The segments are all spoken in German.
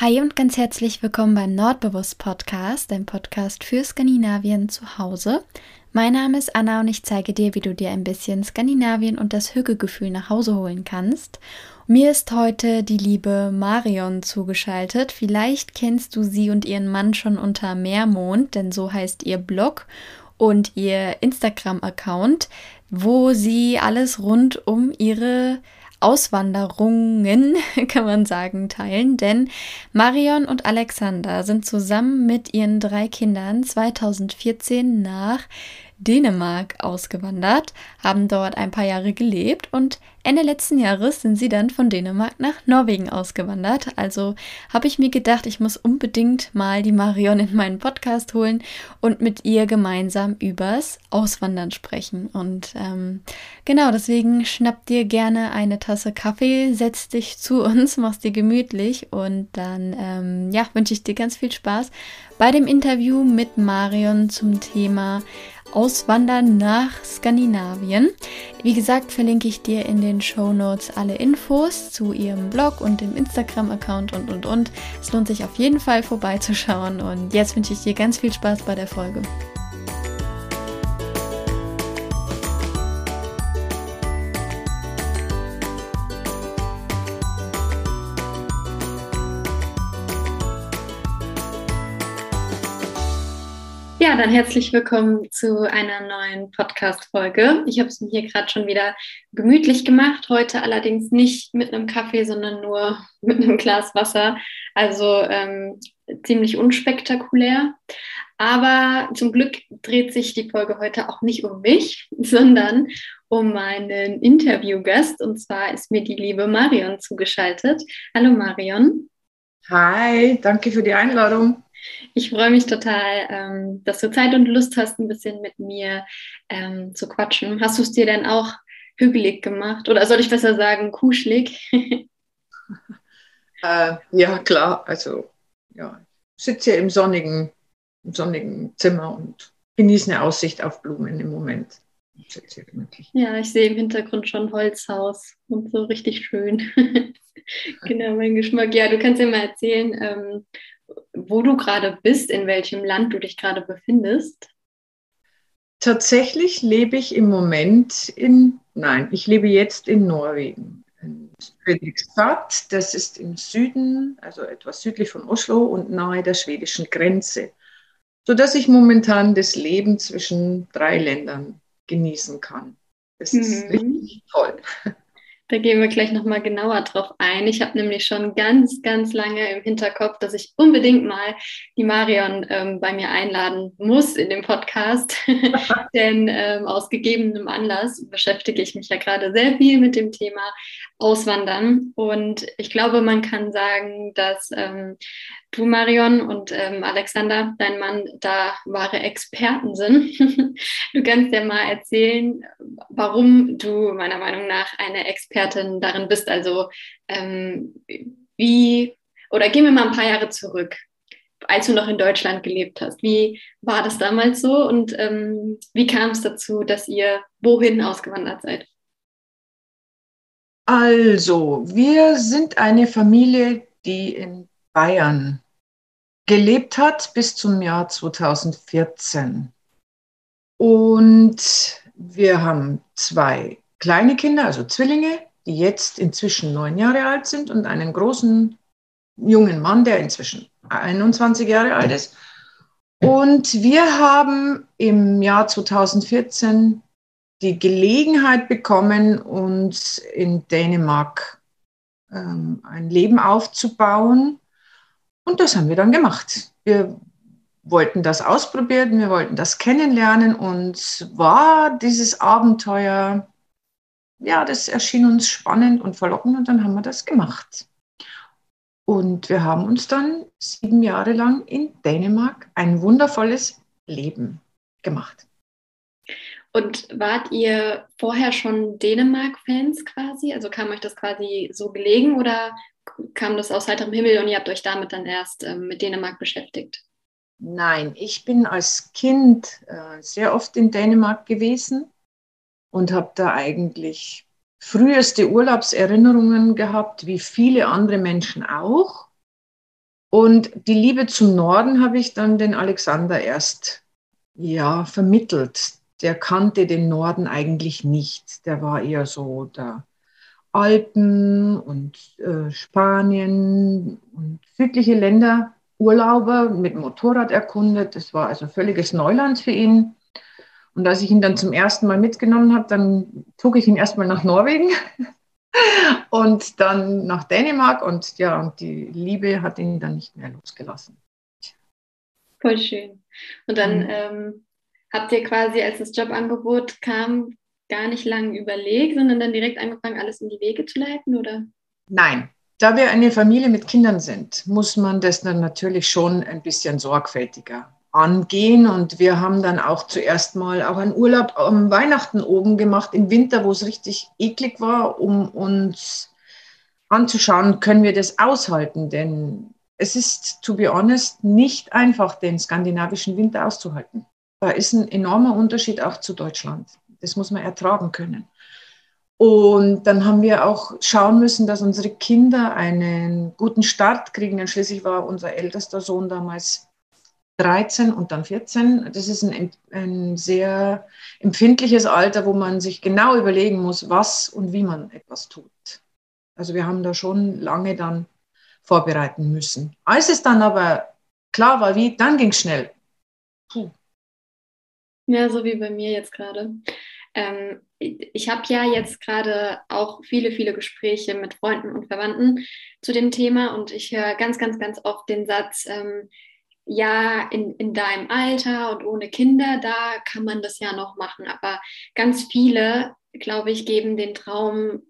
Hi und ganz herzlich willkommen beim Nordbewusst Podcast, dein Podcast für Skandinavien zu Hause. Mein Name ist Anna und ich zeige dir, wie du dir ein bisschen Skandinavien und das Hügelgefühl nach Hause holen kannst. Mir ist heute die liebe Marion zugeschaltet. Vielleicht kennst du sie und ihren Mann schon unter Meermond, denn so heißt ihr Blog und ihr Instagram-Account, wo sie alles rund um ihre Auswanderungen, kann man sagen, teilen, denn Marion und Alexander sind zusammen mit ihren drei Kindern 2014 nach Dänemark ausgewandert, haben dort ein paar Jahre gelebt und Ende letzten Jahres sind sie dann von Dänemark nach Norwegen ausgewandert. Also habe ich mir gedacht, ich muss unbedingt mal die Marion in meinen Podcast holen und mit ihr gemeinsam übers Auswandern sprechen. Und ähm, genau deswegen schnapp dir gerne eine Tasse Kaffee, setz dich zu uns, machst dir gemütlich und dann ähm, ja, wünsche ich dir ganz viel Spaß bei dem Interview mit Marion zum Thema Auswandern nach Skandinavien. Wie gesagt, verlinke ich dir in den Show Notes alle Infos zu ihrem Blog und dem Instagram-Account und und und. Es lohnt sich auf jeden Fall vorbeizuschauen und jetzt wünsche ich dir ganz viel Spaß bei der Folge. Ja, dann herzlich willkommen zu einer neuen Podcast-Folge. Ich habe es mir hier gerade schon wieder gemütlich gemacht. Heute allerdings nicht mit einem Kaffee, sondern nur mit einem Glas Wasser. Also ähm, ziemlich unspektakulär. Aber zum Glück dreht sich die Folge heute auch nicht um mich, sondern um meinen Interviewgast. Und zwar ist mir die liebe Marion zugeschaltet. Hallo Marion. Hi, danke für die Einladung. Ich freue mich total, ähm, dass du Zeit und Lust hast, ein bisschen mit mir ähm, zu quatschen. Hast du es dir denn auch hügelig gemacht? Oder soll ich besser sagen, kuschelig? äh, ja, klar. Also, ja, ich sitze hier im sonnigen, im sonnigen Zimmer und genieße eine Aussicht auf Blumen im Moment. Ja, ich sehe im Hintergrund schon Holzhaus und so richtig schön. genau, mein Geschmack. Ja, du kannst ja mal erzählen, ähm, wo du gerade bist, in welchem Land du dich gerade befindest? Tatsächlich lebe ich im Moment in, nein, ich lebe jetzt in Norwegen. In Fredrikstad, das ist im Süden, also etwas südlich von Oslo und nahe der schwedischen Grenze, sodass ich momentan das Leben zwischen drei Ländern genießen kann. Das ist mhm. richtig toll. Da gehen wir gleich nochmal genauer drauf ein. Ich habe nämlich schon ganz, ganz lange im Hinterkopf, dass ich unbedingt mal die Marion ähm, bei mir einladen muss in dem Podcast. Denn ähm, aus gegebenem Anlass beschäftige ich mich ja gerade sehr viel mit dem Thema Auswandern. Und ich glaube, man kann sagen, dass ähm, du, Marion, und ähm, Alexander, dein Mann, da wahre Experten sind. du kannst ja mal erzählen, warum du meiner Meinung nach eine Expertin darin bist. Also ähm, wie, oder gehen wir mal ein paar Jahre zurück, als du noch in Deutschland gelebt hast. Wie war das damals so und ähm, wie kam es dazu, dass ihr wohin ausgewandert seid? Also, wir sind eine Familie, die in Bayern gelebt hat bis zum Jahr 2014. Und wir haben zwei kleine Kinder, also Zwillinge, die jetzt inzwischen neun Jahre alt sind und einen großen jungen Mann, der inzwischen 21 Jahre alt ist. Und wir haben im Jahr 2014 die Gelegenheit bekommen, uns in Dänemark ähm, ein Leben aufzubauen. Und das haben wir dann gemacht. Wir wollten das ausprobieren, wir wollten das kennenlernen und war dieses Abenteuer, ja, das erschien uns spannend und verlockend und dann haben wir das gemacht. Und wir haben uns dann sieben Jahre lang in Dänemark ein wundervolles Leben gemacht. Und wart ihr vorher schon Dänemark-Fans quasi? Also kam euch das quasi so gelegen oder kam das aus heiterem Himmel und ihr habt euch damit dann erst ähm, mit Dänemark beschäftigt? Nein, ich bin als Kind äh, sehr oft in Dänemark gewesen und habe da eigentlich früheste Urlaubserinnerungen gehabt, wie viele andere Menschen auch. Und die Liebe zum Norden habe ich dann den Alexander erst ja, vermittelt. Der kannte den Norden eigentlich nicht. Der war eher so der Alpen und äh, Spanien und südliche Länder Urlauber mit Motorrad erkundet. Das war also völliges Neuland für ihn. Und als ich ihn dann zum ersten Mal mitgenommen habe, dann zog ich ihn erstmal nach Norwegen und dann nach Dänemark und ja, und die Liebe hat ihn dann nicht mehr losgelassen. Voll schön. Und dann mhm. ähm, habt ihr quasi, als das Jobangebot kam, gar nicht lange überlegt, sondern dann direkt angefangen, alles in die Wege zu leiten, oder? Nein. Da wir eine Familie mit Kindern sind, muss man das dann natürlich schon ein bisschen sorgfältiger angehen. Und wir haben dann auch zuerst mal auch einen Urlaub am Weihnachten oben gemacht, im Winter, wo es richtig eklig war, um uns anzuschauen, können wir das aushalten. Denn es ist, to be honest, nicht einfach, den skandinavischen Winter auszuhalten. Da ist ein enormer Unterschied auch zu Deutschland. Das muss man ertragen können. Und dann haben wir auch schauen müssen, dass unsere Kinder einen guten Start kriegen. Denn schließlich war unser ältester Sohn damals 13 und dann 14. Das ist ein, ein, sehr empfindliches Alter, wo man sich genau überlegen muss, was und wie man etwas tut. Also wir haben da schon lange dann vorbereiten müssen. Als es dann aber klar war, wie, dann ging es schnell. Puh. Ja, so wie bei mir jetzt gerade. Ähm, ich habe ja jetzt gerade auch viele, viele Gespräche mit Freunden und Verwandten zu dem Thema und ich höre ganz, ganz, ganz oft den Satz, ähm, ja, in, in deinem Alter und ohne Kinder, da kann man das ja noch machen. Aber ganz viele, glaube ich, geben den Traum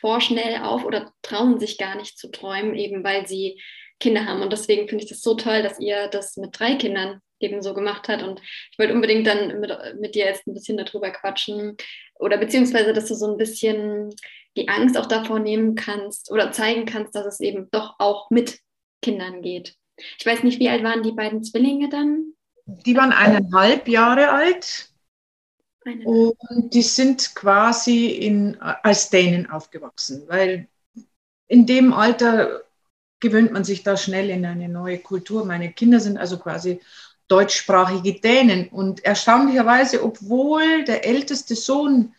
vorschnell auf oder trauen sich gar nicht zu träumen, eben weil sie Kinder haben. Und deswegen finde ich das so toll, dass ihr das mit drei Kindern eben so gemacht habt. Und ich wollte unbedingt dann mit, mit dir jetzt ein bisschen darüber quatschen oder beziehungsweise, dass du so ein bisschen die Angst auch davor nehmen kannst oder zeigen kannst, dass es eben doch auch mit Kindern geht. Ich weiß nicht, wie alt waren die beiden Zwillinge dann? Die waren eineinhalb Jahre alt. Und die sind quasi in, als Dänen aufgewachsen, weil in dem Alter gewöhnt man sich da schnell in eine neue Kultur. Meine Kinder sind also quasi deutschsprachige Dänen. Und erstaunlicherweise, obwohl der älteste Sohn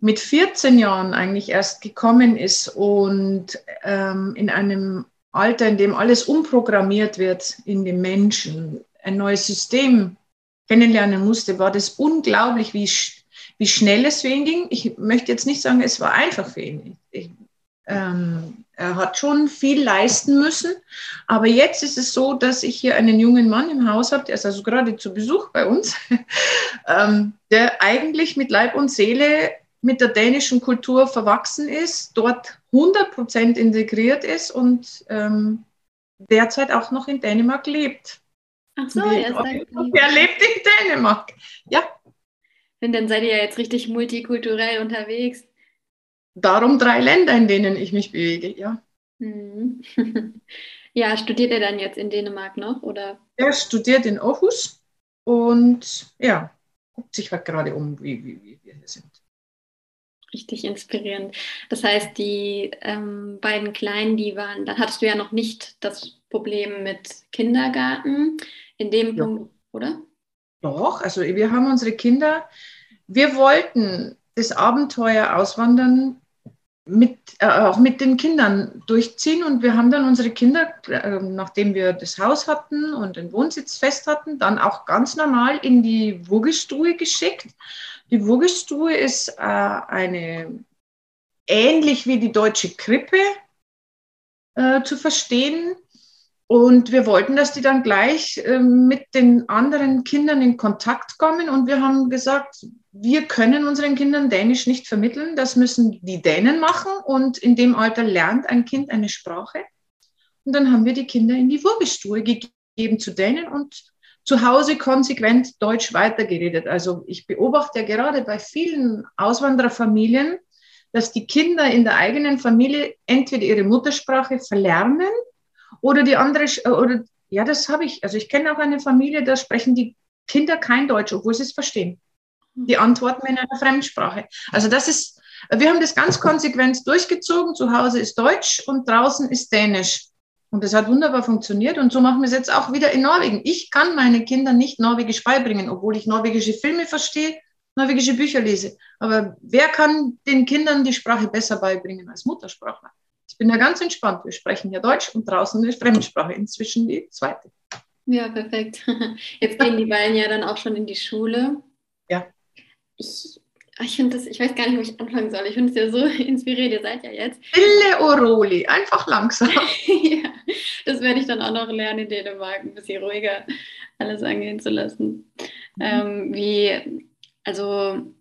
mit 14 Jahren eigentlich erst gekommen ist und ähm, in einem Alter, in dem alles umprogrammiert wird in dem Menschen, ein neues System kennenlernen musste, war das unglaublich, wie, wie schnell es für ihn ging. Ich möchte jetzt nicht sagen, es war einfach für ihn. Ich, ähm, er hat schon viel leisten müssen. Aber jetzt ist es so, dass ich hier einen jungen Mann im Haus habe, der ist also gerade zu Besuch bei uns, ähm, der eigentlich mit Leib und Seele mit der dänischen Kultur verwachsen ist, dort 100% integriert ist und ähm, derzeit auch noch in Dänemark lebt. Ach so, er, er lebt in Dänemark. Ja. Und dann seid ihr ja jetzt richtig multikulturell unterwegs. Darum drei Länder, in denen ich mich bewege, ja. Mhm. ja, studiert er dann jetzt in Dänemark noch, oder? Er studiert in Aarhus und ja, guckt sich halt gerade um, wie, wie, wie wir hier sind. Richtig inspirierend. Das heißt, die ähm, beiden Kleinen, die waren, dann hattest du ja noch nicht das Problem mit Kindergarten in dem ja. Punkt, oder? Doch, also wir haben unsere Kinder, wir wollten das Abenteuer Auswandern mit, äh, auch mit den Kindern durchziehen und wir haben dann unsere Kinder, äh, nachdem wir das Haus hatten und den Wohnsitz fest hatten, dann auch ganz normal in die Wurgestuhe geschickt die Wurgestue ist äh, eine ähnlich wie die deutsche Krippe äh, zu verstehen. Und wir wollten, dass die dann gleich äh, mit den anderen Kindern in Kontakt kommen. Und wir haben gesagt, wir können unseren Kindern Dänisch nicht vermitteln. Das müssen die Dänen machen. Und in dem Alter lernt ein Kind eine Sprache. Und dann haben wir die Kinder in die Wurgestue gegeben zu Dänen und zu Hause konsequent Deutsch weitergeredet. Also ich beobachte ja gerade bei vielen Auswandererfamilien, dass die Kinder in der eigenen Familie entweder ihre Muttersprache verlernen oder die andere, oder ja, das habe ich. Also ich kenne auch eine Familie, da sprechen die Kinder kein Deutsch, obwohl sie es verstehen. Die antworten in einer Fremdsprache. Also das ist, wir haben das ganz konsequent durchgezogen. Zu Hause ist Deutsch und draußen ist Dänisch. Und das hat wunderbar funktioniert und so machen wir es jetzt auch wieder in Norwegen. Ich kann meinen Kindern nicht Norwegisch beibringen, obwohl ich norwegische Filme verstehe, norwegische Bücher lese. Aber wer kann den Kindern die Sprache besser beibringen als Muttersprachler? Ich bin da ganz entspannt. Wir sprechen ja Deutsch und draußen eine Fremdsprache, inzwischen die zweite. Ja, perfekt. Jetzt gehen die beiden ja dann auch schon in die Schule. Ich ich finde das, ich weiß gar nicht, wo ich anfangen soll. Ich finde es ja so inspiriert, ihr seid ja jetzt. Stille Oroli, einfach langsam. ja, das werde ich dann auch noch lernen in Dänemark, ein bisschen ruhiger alles angehen zu lassen. Mhm. Ähm, wie, also,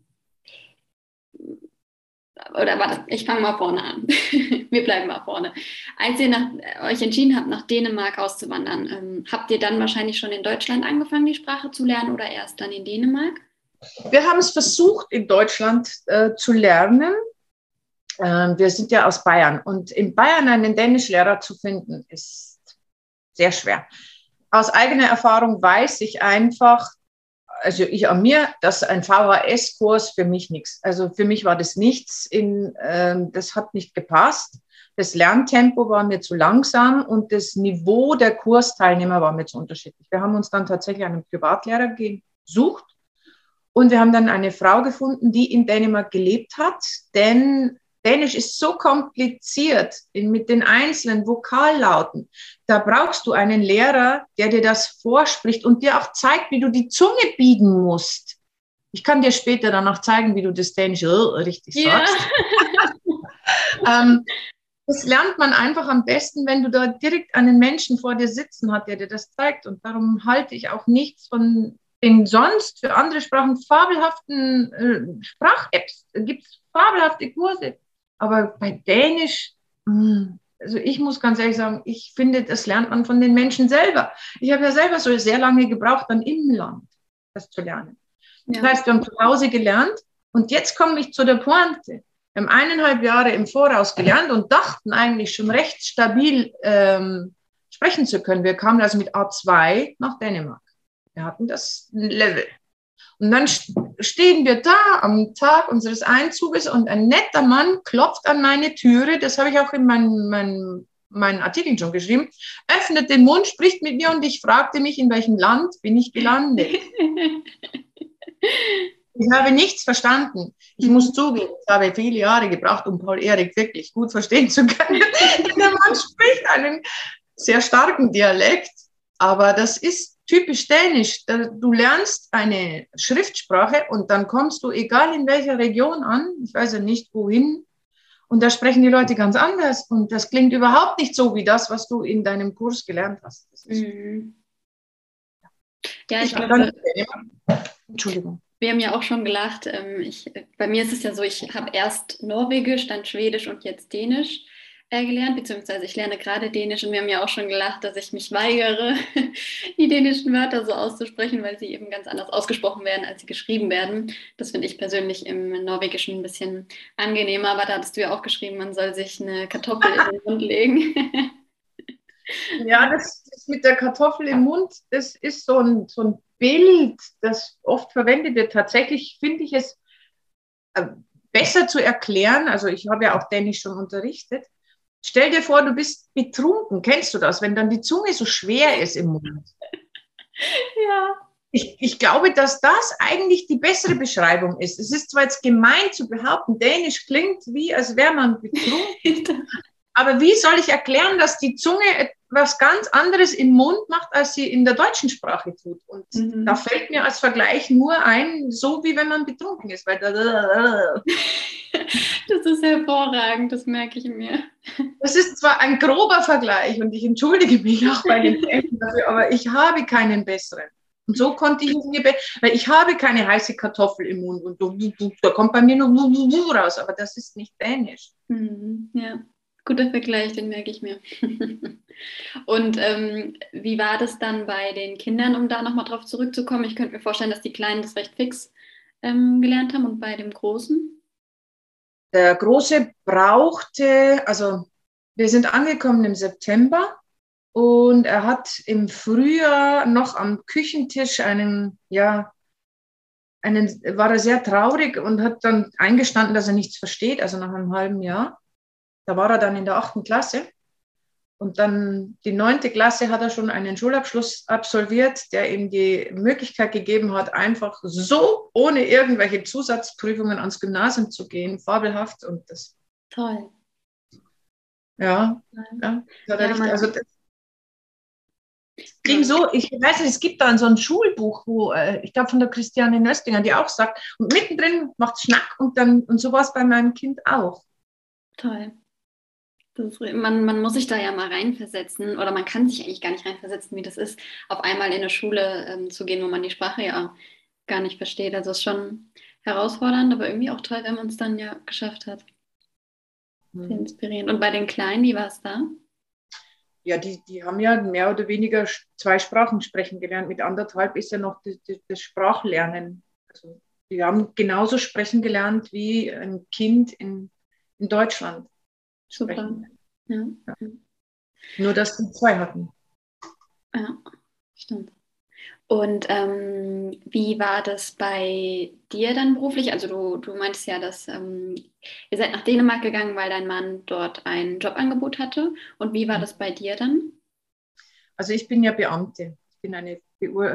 oder warte, ich fange mal vorne an. Wir bleiben mal vorne. Als ihr nach, euch entschieden habt, nach Dänemark auszuwandern, ähm, habt ihr dann wahrscheinlich schon in Deutschland angefangen, die Sprache zu lernen oder erst dann in Dänemark? Wir haben es versucht, in Deutschland äh, zu lernen. Ähm, wir sind ja aus Bayern und in Bayern einen Dänischlehrer zu finden, ist sehr schwer. Aus eigener Erfahrung weiß ich einfach, also ich an mir, dass ein VHS-Kurs für mich nichts. Also für mich war das nichts. In, ähm, das hat nicht gepasst. Das Lerntempo war mir zu langsam und das Niveau der Kursteilnehmer war mir zu unterschiedlich. Wir haben uns dann tatsächlich einen Privatlehrer gesucht und wir haben dann eine Frau gefunden, die in Dänemark gelebt hat, denn Dänisch ist so kompliziert mit den einzelnen Vokallauten. Da brauchst du einen Lehrer, der dir das vorspricht und dir auch zeigt, wie du die Zunge biegen musst. Ich kann dir später dann noch zeigen, wie du das Dänisch richtig sagst. Ja. ähm, das lernt man einfach am besten, wenn du da direkt einen Menschen vor dir sitzen hast, der dir das zeigt. Und darum halte ich auch nichts von den sonst für andere Sprachen fabelhaften äh, Sprach-Apps. Gibt es fabelhafte Kurse. Aber bei Dänisch, mh, hm, also ich muss ganz ehrlich sagen, ich finde, das lernt man von den Menschen selber. Ich habe ja selber so sehr lange gebraucht, dann im Land das zu lernen. Ja. Das heißt, wir haben zu Hause gelernt und jetzt komme ich zu der Pointe. Wir haben eineinhalb Jahre im Voraus gelernt und dachten eigentlich schon recht stabil ähm, sprechen zu können. Wir kamen also mit A2 nach Dänemark. Wir hatten das Level. Und dann stehen wir da am Tag unseres Einzuges und ein netter Mann klopft an meine Türe. Das habe ich auch in meinen, meinen, meinen Artikeln schon geschrieben. Öffnet den Mund, spricht mit mir und ich fragte mich, in welchem Land bin ich gelandet. Ich habe nichts verstanden. Ich muss zugeben, ich habe viele Jahre gebraucht, um Paul Erik wirklich gut verstehen zu können. Der Mann spricht einen sehr starken Dialekt, aber das ist typisch dänisch. Du lernst eine Schriftsprache und dann kommst du, egal in welcher Region an, ich weiß ja nicht wohin, und da sprechen die Leute ganz anders. Und das klingt überhaupt nicht so wie das, was du in deinem Kurs gelernt hast. Mhm. Ja, ich, ich glaube. Entschuldigung. Wir haben ja auch schon gelacht. Ähm, ich, bei mir ist es ja so, ich habe erst Norwegisch, dann Schwedisch und jetzt Dänisch äh, gelernt, beziehungsweise ich lerne gerade Dänisch und wir haben ja auch schon gelacht, dass ich mich weigere, die dänischen Wörter so auszusprechen, weil sie eben ganz anders ausgesprochen werden, als sie geschrieben werden. Das finde ich persönlich im Norwegischen ein bisschen angenehmer, aber da hattest du ja auch geschrieben, man soll sich eine Kartoffel in den Mund legen. ja, das, das, mit der Kartoffel im Mund, das ist so ein, so ein Bild, das oft verwendet wird. Tatsächlich finde ich es äh, besser zu erklären. Also ich habe ja auch Dänisch schon unterrichtet Stell dir vor, du bist betrunken. Kennst du das, wenn dann die Zunge so schwer ist im Mund? Ja. Ich, ich glaube, dass das eigentlich die bessere Beschreibung ist. Es ist zwar jetzt gemein zu behaupten, Dänisch klingt wie, als wäre man betrunken. aber wie soll ich erklären, dass die Zunge was ganz anderes im Mund macht, als sie in der deutschen Sprache tut? Und mhm. da fällt mir als Vergleich nur ein, so wie wenn man betrunken ist. Weil da, Das ist hervorragend, das merke ich mir. Das ist zwar ein grober Vergleich und ich entschuldige mich auch bei den Eltern dafür, aber ich habe keinen besseren. Und so konnte ich mir, weil ich habe keine heiße Kartoffel im Mund und da kommt bei mir nur raus, aber das ist nicht dänisch. Mhm, ja, guter Vergleich, den merke ich mir. Und ähm, wie war das dann bei den Kindern, um da nochmal drauf zurückzukommen? Ich könnte mir vorstellen, dass die Kleinen das recht fix ähm, gelernt haben und bei dem Großen? Der Große brauchte, also wir sind angekommen im September und er hat im Frühjahr noch am Küchentisch einen, ja, einen, war er sehr traurig und hat dann eingestanden, dass er nichts versteht, also nach einem halben Jahr. Da war er dann in der achten Klasse. Und dann die neunte Klasse hat er schon einen Schulabschluss absolviert, der ihm die Möglichkeit gegeben hat, einfach so ohne irgendwelche Zusatzprüfungen ans Gymnasium zu gehen. Fabelhaft und das. Toll. Ja, ja, ja richtig, also das ging so, ich weiß nicht, es gibt da so ein Schulbuch, wo, äh, ich glaube von der Christiane Nöstinger, die auch sagt, und mittendrin macht Schnack und dann, und so war es bei meinem Kind auch. Toll. Man, man muss sich da ja mal reinversetzen oder man kann sich eigentlich gar nicht reinversetzen, wie das ist, auf einmal in eine Schule ähm, zu gehen, wo man die Sprache ja gar nicht versteht. Also es ist schon herausfordernd, aber irgendwie auch toll, wenn man es dann ja geschafft hat. Sehr mhm. inspirierend. Und bei den Kleinen, wie war es da? Ja, die, die haben ja mehr oder weniger zwei Sprachen sprechen gelernt. Mit anderthalb ist ja noch das, das Sprachlernen. Also die haben genauso sprechen gelernt wie ein Kind in, in Deutschland. Super. Ja. Ja. Nur, dass sie zwei hatten. Ja, stimmt. Und ähm, wie war das bei dir dann beruflich? Also du, du meintest ja, dass ähm, ihr seid nach Dänemark gegangen, weil dein Mann dort ein Jobangebot hatte. Und wie war mhm. das bei dir dann? Also ich bin ja Beamte. Ich bin eine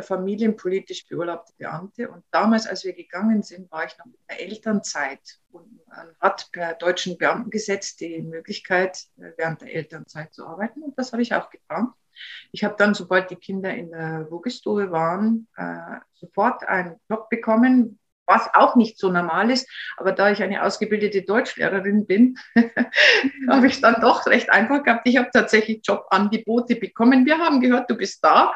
familienpolitisch beurlaubte Beamte. Und damals, als wir gegangen sind, war ich noch in der Elternzeit. Und man hat per deutschen Beamtengesetz die Möglichkeit, äh, während der Elternzeit zu arbeiten. Und das habe ich auch getan. Ich habe dann, sobald die Kinder in der Wogestube waren, äh, sofort einen Job bekommen, was auch nicht so normal ist. Aber da ich eine ausgebildete Deutschlehrerin bin, habe ich dann doch recht einfach gehabt. Ich habe tatsächlich Jobangebote bekommen. Wir haben gehört, du bist da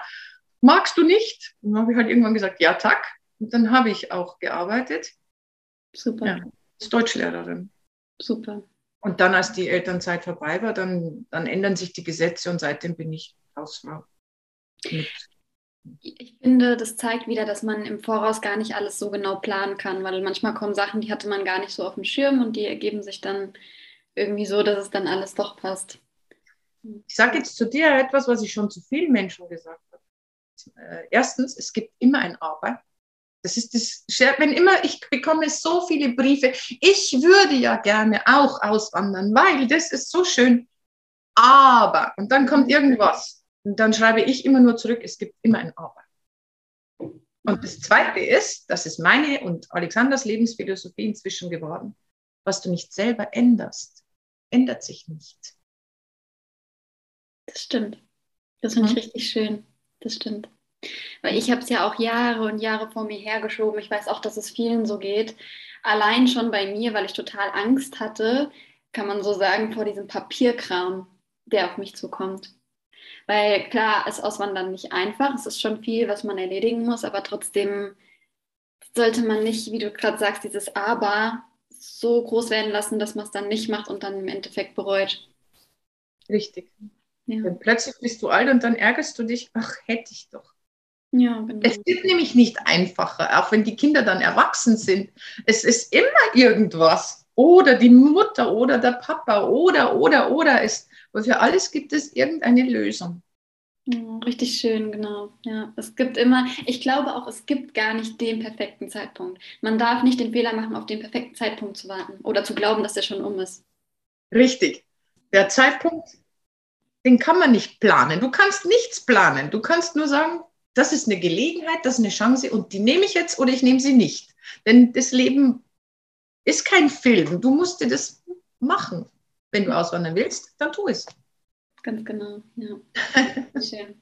magst du nicht? Und dann habe ich halt irgendwann gesagt, ja, tack. Und dann habe ich auch gearbeitet. Super. Ja, als Deutschlehrerin. Super. Und dann, als die Elternzeit vorbei war, dann, dann ändern sich die Gesetze und seitdem bin ich Hausfrau. Ich finde, das zeigt wieder, dass man im Voraus gar nicht alles so genau planen kann, weil manchmal kommen Sachen, die hatte man gar nicht so auf dem Schirm und die ergeben sich dann irgendwie so, dass es dann alles doch passt. Ich sage jetzt zu dir etwas, was ich schon zu vielen Menschen gesagt habe erstens, es gibt immer ein Aber. Das ist das, wenn immer, ich bekomme so viele Briefe, ich würde ja gerne auch auswandern, weil das ist so schön. Aber, und dann kommt irgendwas. Und dann schreibe ich immer nur zurück, es gibt immer ein Aber. Und das Zweite ist, das ist meine und Alexanders Lebensphilosophie inzwischen geworden, was du nicht selber änderst, ändert sich nicht. Das stimmt. Das finde ich mhm. richtig schön. Das stimmt. Weil ich habe es ja auch Jahre und Jahre vor mir hergeschoben. Ich weiß auch, dass es vielen so geht. Allein schon bei mir, weil ich total Angst hatte, kann man so sagen, vor diesem Papierkram, der auf mich zukommt. Weil klar, ist Auswandern nicht einfach. Es ist schon viel, was man erledigen muss, aber trotzdem sollte man nicht, wie du gerade sagst, dieses Aber so groß werden lassen, dass man es dann nicht macht und dann im Endeffekt bereut. Richtig. Ja. plötzlich bist du alt und dann ärgerst du dich, ach, hätte ich doch. Ja, genau. Es wird nämlich nicht einfacher, auch wenn die Kinder dann erwachsen sind. Es ist immer irgendwas. Oder die Mutter oder der Papa oder, oder, oder. Es, für alles gibt es irgendeine Lösung. Ja, richtig schön, genau. Ja, es gibt immer, ich glaube auch, es gibt gar nicht den perfekten Zeitpunkt. Man darf nicht den Fehler machen, auf den perfekten Zeitpunkt zu warten oder zu glauben, dass der schon um ist. Richtig. Der Zeitpunkt, den kann man nicht planen. Du kannst nichts planen. Du kannst nur sagen, das ist eine Gelegenheit, das ist eine Chance und die nehme ich jetzt oder ich nehme sie nicht. Denn das Leben ist kein Film. Du musst dir das machen. Wenn du auswandern willst, dann tu es. Ganz genau, ja. Schön.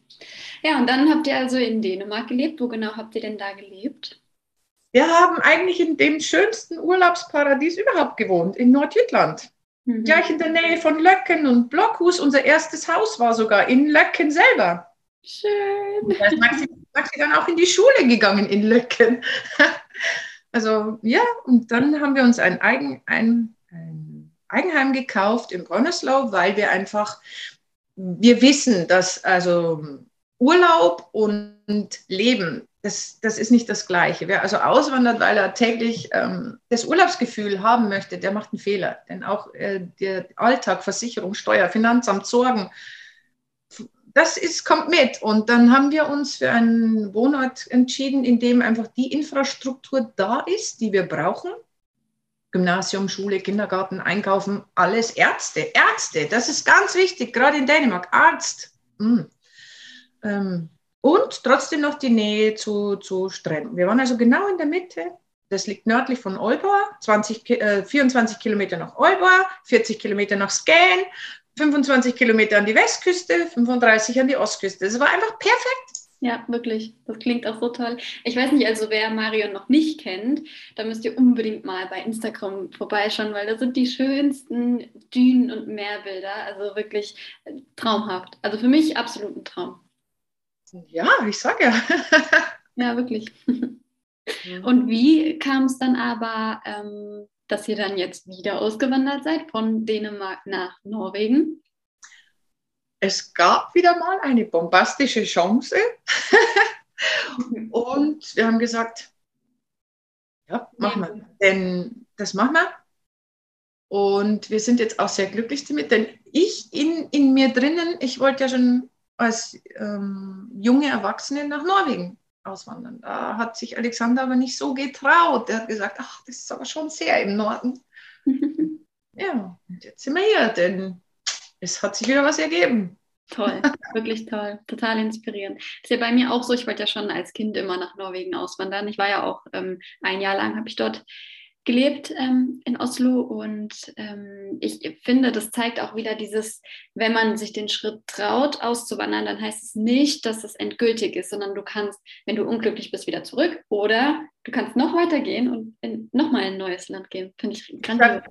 Ja, und dann habt ihr also in Dänemark gelebt. Wo genau habt ihr denn da gelebt? Wir haben eigentlich in dem schönsten Urlaubsparadies überhaupt gewohnt, in Nordjütland. Mhm. Gleich in der Nähe von Löcken und Blockhus. Unser erstes Haus war sogar in Löcken selber. Schön. Da ist Maxi, Maxi dann auch in die Schule gegangen in Löcken. Also ja, und dann haben wir uns ein, Eigen, ein, ein Eigenheim gekauft in Bronneslau, weil wir einfach, wir wissen, dass also Urlaub und Leben, das, das ist nicht das Gleiche. Wer also auswandert, weil er täglich ähm, das Urlaubsgefühl haben möchte, der macht einen Fehler. Denn auch äh, der Alltag, Versicherung, Steuer, Finanzamt, Sorgen, das ist, kommt mit. Und dann haben wir uns für einen Wohnort entschieden, in dem einfach die Infrastruktur da ist, die wir brauchen. Gymnasium, Schule, Kindergarten, Einkaufen, alles Ärzte. Ärzte, das ist ganz wichtig, gerade in Dänemark. Arzt. Mhm. Ähm, und trotzdem noch die Nähe zu, zu Stränden. Wir waren also genau in der Mitte. Das liegt nördlich von Olboa, 20, äh, 24 Kilometer nach Olboa, 40 Kilometer nach Skän, 25 Kilometer an die Westküste, 35 an die Ostküste. Es war einfach perfekt. Ja, wirklich. Das klingt auch so toll. Ich weiß nicht, also wer Marion noch nicht kennt, da müsst ihr unbedingt mal bei Instagram vorbeischauen, weil da sind die schönsten Dünen und Meerbilder. Also wirklich traumhaft. Also für mich absolut ein Traum. Ja, ich sag ja. ja, wirklich. Und wie kam es dann aber, ähm, dass ihr dann jetzt wieder ausgewandert seid von Dänemark nach Norwegen? Es gab wieder mal eine bombastische Chance. Und wir haben gesagt, ja, machen wir. Denn das machen wir. Und wir sind jetzt auch sehr glücklich damit, denn ich in, in mir drinnen, ich wollte ja schon als ähm, junge Erwachsene nach Norwegen auswandern. Da hat sich Alexander aber nicht so getraut. Er hat gesagt, ach, das ist aber schon sehr im Norden. ja, und jetzt sind wir hier, denn es hat sich wieder was ergeben. Toll, wirklich toll, total inspirierend. Das ist ja bei mir auch so, ich wollte ja schon als Kind immer nach Norwegen auswandern. Ich war ja auch ähm, ein Jahr lang, habe ich dort gelebt ähm, in Oslo und ähm, ich finde, das zeigt auch wieder dieses, wenn man sich den Schritt traut, auszuwandern, dann heißt es nicht, dass es endgültig ist, sondern du kannst, wenn du unglücklich bist, wieder zurück oder du kannst noch weiter gehen und in, nochmal in ein neues Land gehen. Finde ich grandios.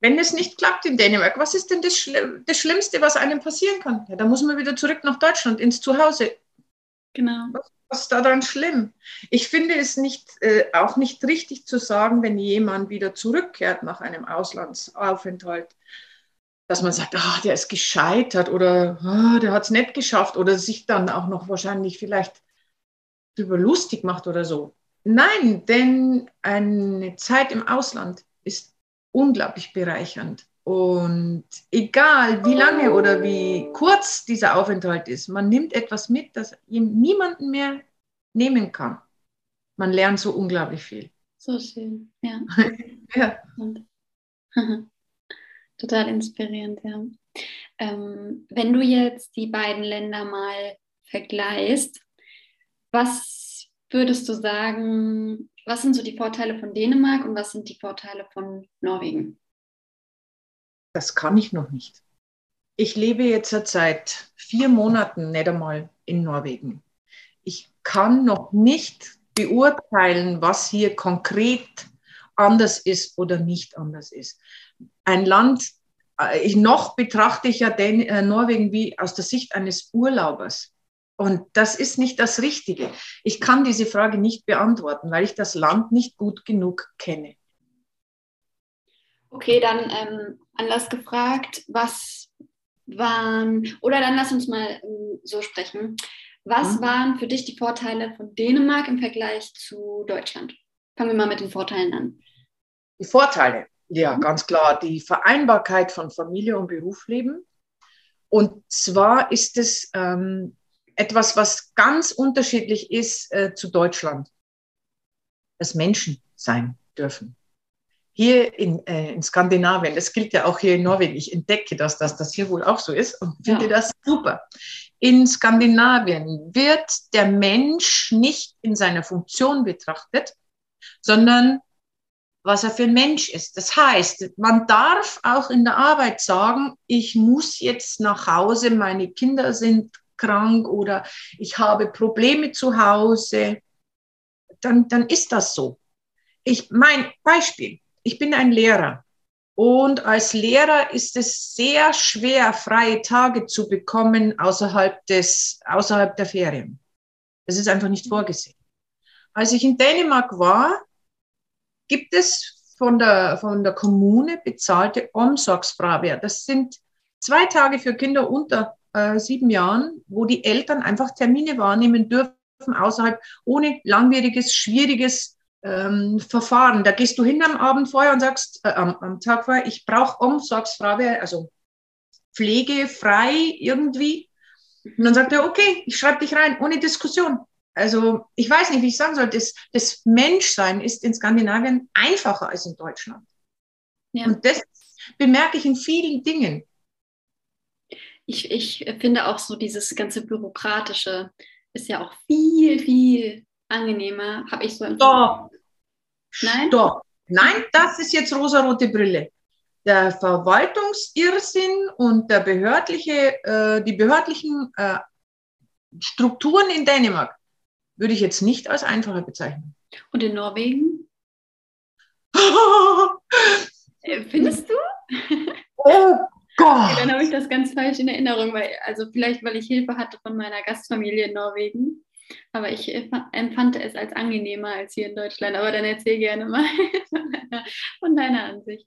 Wenn es nicht klappt in Dänemark, was ist denn das, Schli das Schlimmste, was einem passieren kann? Ja, da muss man wieder zurück nach Deutschland, ins Zuhause. Genau. Was, was ist daran schlimm? Ich finde es nicht, äh, auch nicht richtig zu sagen, wenn jemand wieder zurückkehrt nach einem Auslandsaufenthalt, dass man sagt, ah, der ist gescheitert oder ah, der hat es nicht geschafft oder sich dann auch noch wahrscheinlich vielleicht darüber lustig macht oder so. Nein, denn eine Zeit im Ausland ist unglaublich bereichernd. Und egal wie lange oder wie kurz dieser Aufenthalt ist, man nimmt etwas mit, das ihm niemanden mehr nehmen kann. Man lernt so unglaublich viel. So schön, ja. ja. Total inspirierend, ja. Ähm, wenn du jetzt die beiden Länder mal vergleichst, was würdest du sagen, was sind so die Vorteile von Dänemark und was sind die Vorteile von Norwegen? Das kann ich noch nicht. Ich lebe jetzt seit vier Monaten nicht einmal in Norwegen. Ich kann noch nicht beurteilen, was hier konkret anders ist oder nicht anders ist. Ein Land, äh, ich, noch betrachte ich ja den, äh, Norwegen wie aus der Sicht eines Urlaubers. Und das ist nicht das Richtige. Ich kann diese Frage nicht beantworten, weil ich das Land nicht gut genug kenne. Okay, dann ähm, anders gefragt, was waren, oder dann lass uns mal ähm, so sprechen. Was mhm. waren für dich die Vorteile von Dänemark im Vergleich zu Deutschland? Fangen wir mal mit den Vorteilen an. Die Vorteile, ja, mhm. ganz klar, die Vereinbarkeit von Familie und Berufsleben. Und zwar ist es ähm, etwas, was ganz unterschiedlich ist äh, zu Deutschland. Dass Menschen sein dürfen hier in, äh, in Skandinavien, das gilt ja auch hier in Norwegen, ich entdecke das, dass das hier wohl auch so ist und finde ja. das super. In Skandinavien wird der Mensch nicht in seiner Funktion betrachtet, sondern was er für ein Mensch ist. Das heißt, man darf auch in der Arbeit sagen, ich muss jetzt nach Hause, meine Kinder sind krank oder ich habe Probleme zu Hause, dann, dann ist das so. Ich, mein Beispiel, ich bin ein Lehrer. Und als Lehrer ist es sehr schwer, freie Tage zu bekommen außerhalb, des, außerhalb der Ferien. Das ist einfach nicht vorgesehen. Als ich in Dänemark war, gibt es von der, von der Kommune bezahlte Omsorgsfravær. Das sind zwei Tage für Kinder unter äh, sieben Jahren, wo die Eltern einfach Termine wahrnehmen dürfen außerhalb, ohne langwieriges, schwieriges ähm, Verfahren. Da gehst du hin am Abend vorher und sagst, äh, am, am, Tag vorher, ich brauche Omsorgsfrage, also pflegefrei irgendwie. Und dann sagt er, okay, ich schreibe dich rein, ohne Diskussion. also ich weiß nicht, wie ich sagen soll, das, das Menschsein ist in Skandinavien einfacher als in Deutschland. Ja. Und das bemerke ich in vielen Dingen. Ich, ich finde auch so dieses ganze Bürokratische ist ja auch viel, viel angenehmer, habe ich so empfunden. Nein? Doch. Nein, das ist jetzt rosarote Brille. Der Verwaltungsirrsinn und der behördliche, äh, die behördlichen äh, Strukturen in Dänemark würde ich jetzt nicht als einfacher bezeichnen. Und in Norwegen? Findest du? Oh Gott! Dann habe ich das ganz falsch in Erinnerung, weil, also vielleicht, weil ich Hilfe hatte von meiner Gastfamilie in Norwegen. Aber ich empfand es als angenehmer als hier in Deutschland. Aber dann erzähl gerne mal von deiner, von deiner Ansicht.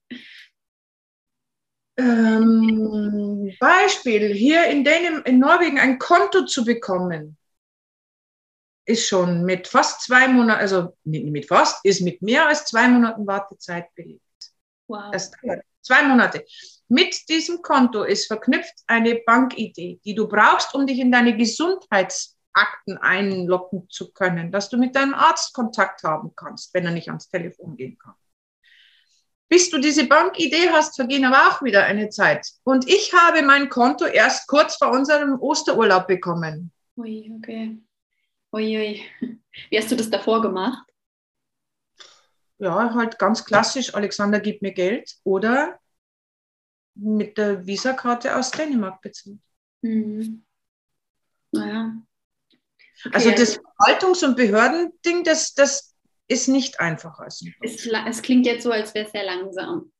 Ähm, Beispiel, hier in, Dänem in Norwegen ein Konto zu bekommen, ist schon mit fast zwei Monaten, also nicht mit fast, ist mit mehr als zwei Monaten Wartezeit belegt. Wow. Das dauert zwei Monate. Mit diesem Konto ist verknüpft eine Bankidee, die du brauchst, um dich in deine Gesundheitsakten einloggen zu können, dass du mit deinem Arzt Kontakt haben kannst, wenn er nicht ans Telefon gehen kann. Bis du diese Bankidee hast, vergehen aber auch wieder eine Zeit. Und ich habe mein Konto erst kurz vor unserem Osterurlaub bekommen. Ui, okay. Uiui. Wie hast du das davor gemacht? Ja, halt ganz klassisch, Alexander gib mir Geld oder mit der Visakarte aus Dänemark bezahlt. Mhm. Naja. Okay. Also das Verwaltungs- und Behördending, das, das ist nicht einfacher. Es, es klingt jetzt so, als wäre es sehr langsam.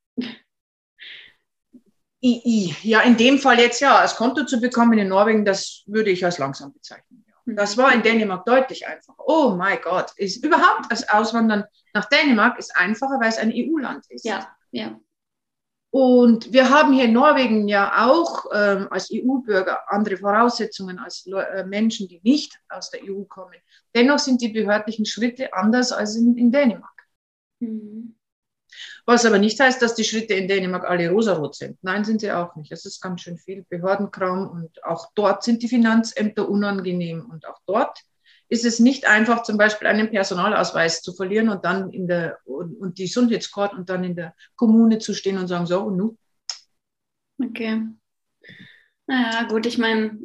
Ja, in dem Fall jetzt ja, als Konto zu bekommen in Norwegen, das würde ich als langsam bezeichnen. Das war in Dänemark deutlich einfacher. Oh mein Gott, ist überhaupt das Auswandern nach Dänemark ist einfacher, weil es ein EU-Land ist. Ja, ja. Und wir haben hier in Norwegen ja auch ähm, als EU-Bürger andere Voraussetzungen als äh, Menschen, die nicht aus der EU kommen. Dennoch sind die behördlichen Schritte anders als in, in Dänemark. Mhm. Was aber nicht heißt, dass die Schritte in Dänemark alle rosarot sind. Nein, sind sie auch nicht. Es ist ganz schön viel Behördenkram und auch dort sind die Finanzämter unangenehm und auch dort ist es nicht einfach, zum Beispiel einen Personalausweis zu verlieren und dann in der und, und die Gesundheitskarte und dann in der Kommune zu stehen und sagen, so, und nu? Okay. Naja, gut, ich meine,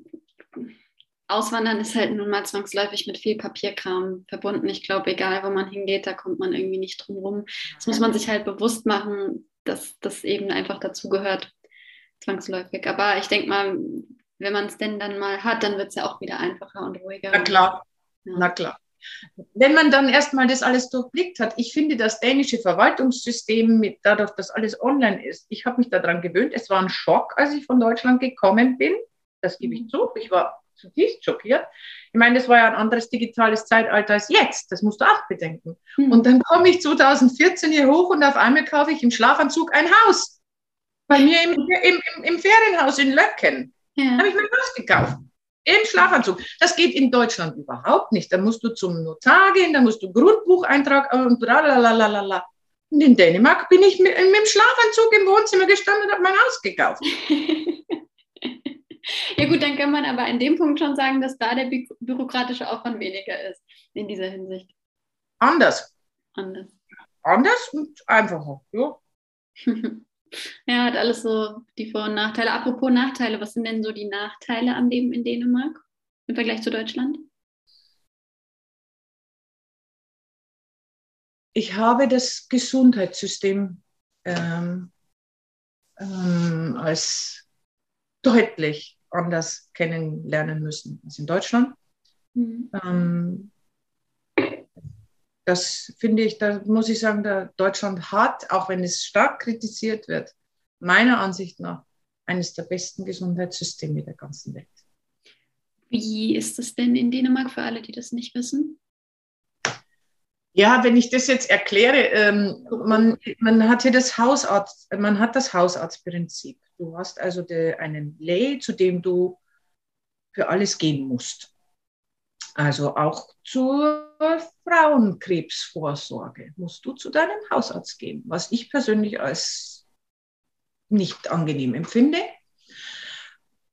Auswandern ist halt nun mal zwangsläufig mit viel Papierkram verbunden. Ich glaube, egal wo man hingeht, da kommt man irgendwie nicht drum rum. Das muss man sich halt bewusst machen, dass das eben einfach dazu gehört, zwangsläufig. Aber ich denke mal, wenn man es denn dann mal hat, dann wird es ja auch wieder einfacher und ruhiger. Na klar, ja. Na klar. Wenn man dann erstmal das alles durchblickt hat, ich finde das dänische Verwaltungssystem, mit, dadurch, dass alles online ist, ich habe mich daran gewöhnt. Es war ein Schock, als ich von Deutschland gekommen bin. Das gebe ich mhm. zu. Ich war zutiefst schockiert. Ich meine, das war ja ein anderes digitales Zeitalter als jetzt. Das musst du auch bedenken. Mhm. Und dann komme ich 2014 hier hoch und auf einmal kaufe ich im Schlafanzug ein Haus. Bei mir im, im, im, im Ferienhaus in Löcken. Ja. Habe ich mein Haus gekauft. Im Schlafanzug. Das geht in Deutschland überhaupt nicht. Da musst du zum Notar gehen, da musst du Grundbucheintrag und la. Und in Dänemark bin ich mit, mit dem Schlafanzug im Wohnzimmer gestanden und habe mein Haus gekauft. Ja gut, dann kann man aber in dem Punkt schon sagen, dass da der bü bürokratische Aufwand weniger ist in dieser Hinsicht. Anders. Anders. Anders und einfacher, ja. ja, hat alles so die Vor- und Nachteile. Apropos Nachteile, was sind denn so die Nachteile am Leben in Dänemark im Vergleich zu Deutschland? Ich habe das Gesundheitssystem ähm, ähm, als deutlich anders kennenlernen müssen als in Deutschland. Mhm. Ähm, das finde ich, da muss ich sagen, da Deutschland hat, auch wenn es stark kritisiert wird, meiner Ansicht nach eines der besten Gesundheitssysteme der ganzen Welt. Wie ist es denn in Dänemark für alle, die das nicht wissen? Ja, wenn ich das jetzt erkläre, ähm, man, man hat hier das Hausarzt, man hat das Hausarztprinzip. Du hast also de, einen Lay, zu dem du für alles gehen musst. Also auch zur Frauenkrebsvorsorge musst du zu deinem Hausarzt gehen, was ich persönlich als nicht angenehm empfinde.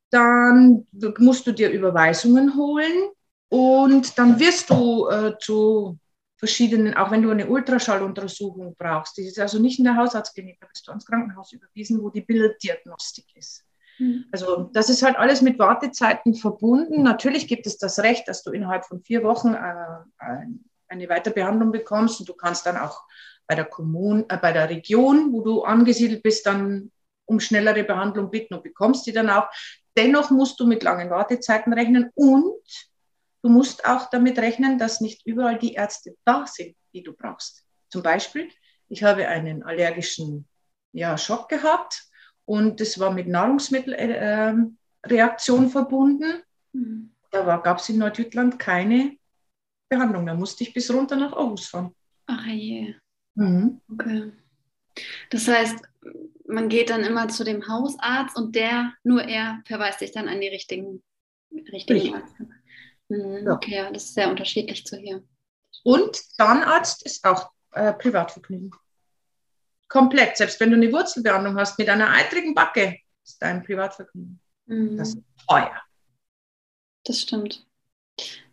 Dann musst du dir Überweisungen holen Und dann wirst du äh, zu verschiedenen, auch wenn du eine Ultraschalluntersuchung brauchst, die ist also nicht in der Hausarztklinik, da bist du ans Krankenhaus überwiesen, wo die Bilddiagnostik ist. Mhm. Also das ist halt alles mit Wartezeiten verbunden. Natürlich gibt es das Recht, dass du innerhalb von vier Wochen äh, eine Weiterbehandlung bekommst und du kannst dann auch bei der Kommune, äh, bei der Region, wo du angesiedelt bist, dann um schnellere Behandlung bitten und bekommst die dann auch. Dennoch musst du mit langen Wartezeiten rechnen und du musst auch damit rechnen, dass nicht überall die Ärzte da sind, die du brauchst. Zum Beispiel, ich habe einen allergischen ja, Schock gehabt und das war mit Nahrungsmittelreaktion äh, verbunden. Mhm. Da gab es in Nordjütland keine Behandlung. Da musste ich bis runter nach Aarhus fahren. Ach je. Mhm. Okay. Das heißt, man geht dann immer zu dem Hausarzt und der, nur er, verweist sich dann an die richtigen, richtigen Ärzte. Mhm, ja. Okay, ja, das ist sehr unterschiedlich zu hier. Und Zahnarzt ist auch äh, Privatvergnügen. Komplett. Selbst wenn du eine Wurzelbehandlung hast mit einer eitrigen Backe, ist dein Privatvergnügen. Mhm. Das ist teuer. Das stimmt.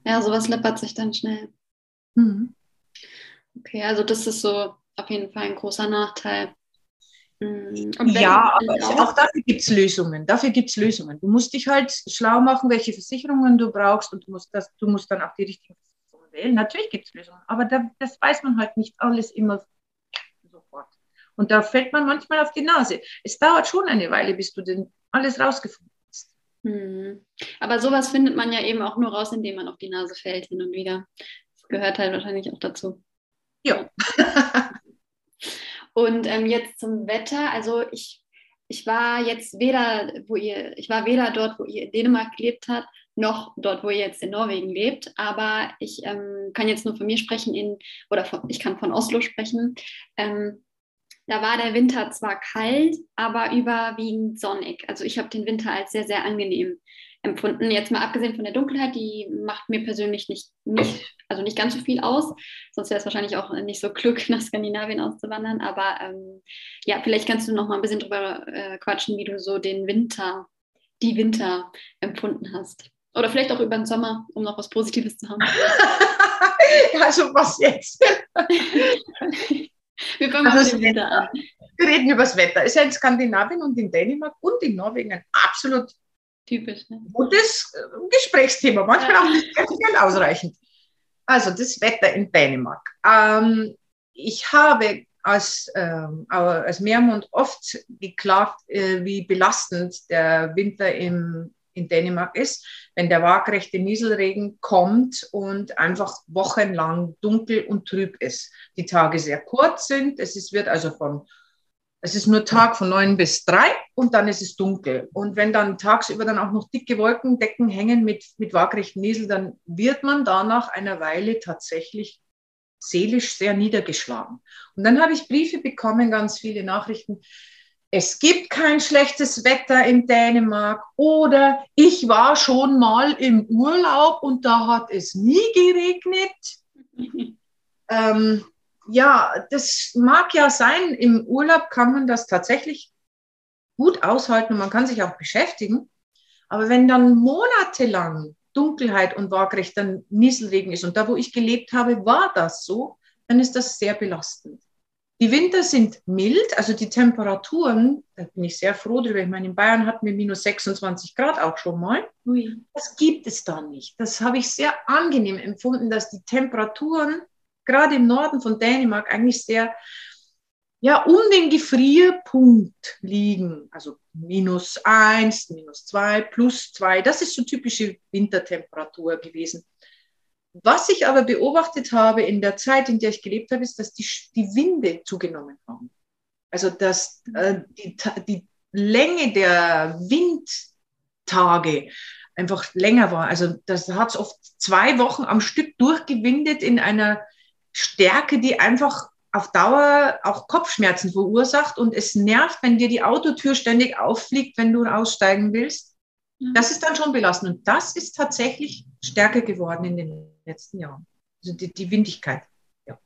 Ja, sowas läppert sich dann schnell. Mhm. Okay, also das ist so auf jeden Fall ein großer Nachteil. Mhm. Ja, aber auch dafür gibt es Lösungen. Dafür gibt es Lösungen. Du musst dich halt schlau machen, welche Versicherungen du brauchst und du musst, das, du musst dann auch die richtigen Versicherungen wählen. Natürlich gibt es Lösungen, aber da, das weiß man halt nicht alles immer und da fällt man manchmal auf die Nase. Es dauert schon eine Weile, bis du denn alles rausgefunden hast. Hm. Aber sowas findet man ja eben auch nur raus, indem man auf die Nase fällt hin und wieder. Das gehört halt wahrscheinlich auch dazu. Ja. und ähm, jetzt zum Wetter. Also ich, ich war jetzt weder, wo ihr, ich war weder dort, wo ihr in Dänemark gelebt habt, noch dort, wo ihr jetzt in Norwegen lebt. Aber ich ähm, kann jetzt nur von mir sprechen in, oder von, ich kann von Oslo sprechen. Ähm, da war der Winter zwar kalt, aber überwiegend sonnig. Also ich habe den Winter als sehr, sehr angenehm empfunden. Jetzt mal abgesehen von der Dunkelheit, die macht mir persönlich nicht, nicht also nicht ganz so viel aus. Sonst wäre es wahrscheinlich auch nicht so klug, nach Skandinavien auszuwandern. Aber ähm, ja, vielleicht kannst du noch mal ein bisschen drüber äh, quatschen, wie du so den Winter, die Winter empfunden hast. Oder vielleicht auch über den Sommer, um noch was Positives zu haben. also was jetzt? Wir fangen also mal Wetter an. Wir reden über das Wetter. Es ist ja in Skandinavien und in Dänemark und in Norwegen ein absolut typisch ne? gutes äh, Gesprächsthema. Manchmal ja. auch nicht ganz ausreichend. Also das Wetter in Dänemark. Ähm, ich habe als, ähm, als Meermund oft geklagt, äh, wie belastend der Winter im in Dänemark ist, wenn der waagrechte Nieselregen kommt und einfach wochenlang dunkel und trüb ist. Die Tage sehr kurz sind, es ist, wird also von, es ist nur Tag von neun bis drei und dann ist es dunkel. Und wenn dann tagsüber dann auch noch dicke Wolkendecken hängen mit, mit waagrechten Niesel, dann wird man da nach einer Weile tatsächlich seelisch sehr niedergeschlagen. Und dann habe ich Briefe bekommen, ganz viele Nachrichten es gibt kein schlechtes Wetter in Dänemark oder ich war schon mal im Urlaub und da hat es nie geregnet. ähm, ja, das mag ja sein. Im Urlaub kann man das tatsächlich gut aushalten und man kann sich auch beschäftigen. Aber wenn dann monatelang Dunkelheit und waagrechter Nieselregen ist und da, wo ich gelebt habe, war das so, dann ist das sehr belastend. Die Winter sind mild, also die Temperaturen, da bin ich sehr froh drüber. Ich meine, in Bayern hatten wir minus 26 Grad auch schon mal. Ui. Das gibt es da nicht. Das habe ich sehr angenehm empfunden, dass die Temperaturen gerade im Norden von Dänemark eigentlich sehr ja, um den Gefrierpunkt liegen. Also minus 1, minus 2, plus 2. Das ist so typische Wintertemperatur gewesen. Was ich aber beobachtet habe in der Zeit, in der ich gelebt habe, ist, dass die, die Winde zugenommen haben. Also dass äh, die, die Länge der Windtage einfach länger war. Also das hat es oft zwei Wochen am Stück durchgewindet in einer Stärke, die einfach auf Dauer auch Kopfschmerzen verursacht und es nervt, wenn dir die Autotür ständig auffliegt, wenn du aussteigen willst. Das ist dann schon belastend. Und das ist tatsächlich stärker geworden in den letzten Jahren. Also die, die Windigkeit. Ja.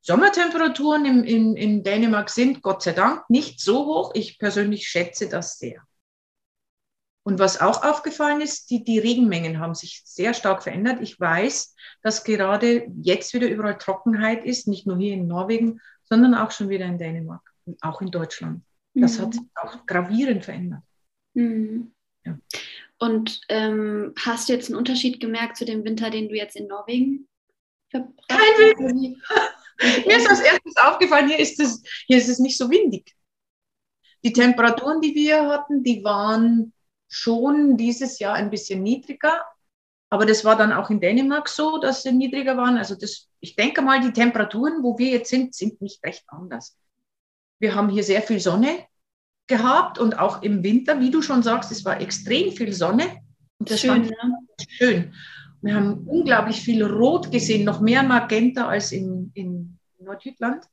Sommertemperaturen im, in, in Dänemark sind Gott sei Dank nicht so hoch. Ich persönlich schätze das sehr. Und was auch aufgefallen ist, die, die Regenmengen haben sich sehr stark verändert. Ich weiß, dass gerade jetzt wieder überall Trockenheit ist, nicht nur hier in Norwegen, sondern auch schon wieder in Dänemark und auch in Deutschland. Das mhm. hat sich auch gravierend verändert. Mhm. Ja. Und ähm, hast du jetzt einen Unterschied gemerkt zu dem Winter, den du jetzt in Norwegen verbracht hast? Kein Wind. Mir ist als erstes aufgefallen, hier ist, es, hier ist es nicht so windig. Die Temperaturen, die wir hatten, die waren schon dieses Jahr ein bisschen niedriger. Aber das war dann auch in Dänemark so, dass sie niedriger waren. Also das, ich denke mal, die Temperaturen, wo wir jetzt sind, sind nicht recht anders. Wir haben hier sehr viel Sonne gehabt und auch im Winter, wie du schon sagst, es war extrem viel Sonne. Und das schön, ne? schön. Wir haben unglaublich viel Rot gesehen, noch mehr Magenta als in, in Nordjütland.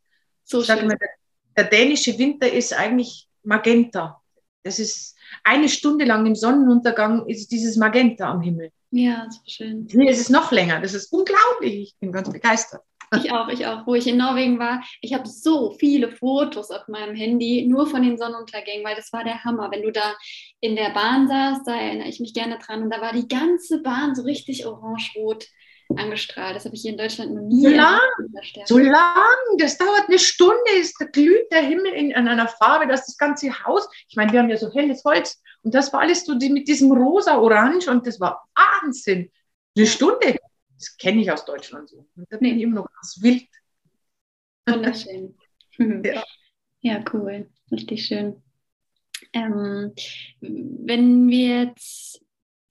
So ich sage mal, der, der dänische Winter ist eigentlich Magenta. Das ist eine Stunde lang im Sonnenuntergang ist dieses Magenta am Himmel. Ja, so schön. Nee, es ist noch länger. Das ist unglaublich. Ich bin ganz begeistert. Ich auch, ich auch. Wo ich in Norwegen war, ich habe so viele Fotos auf meinem Handy nur von den Sonnenuntergängen, weil das war der Hammer. Wenn du da in der Bahn saßt, da erinnere ich mich gerne dran, und da war die ganze Bahn so richtig orange-rot angestrahlt. Das habe ich hier in Deutschland noch nie. So lang, so lang, das dauert eine Stunde, ist, da glüht der Himmel in, in einer Farbe, dass das ganze Haus, ich meine, wir haben ja so helles Holz und das war alles so die, mit diesem rosa-orange und das war Wahnsinn. Eine Stunde, das kenne ich aus Deutschland so. Und da bin ich immer noch ganz wild. Wunderschön. ja. ja, cool. Richtig schön. Ähm, wenn wir jetzt,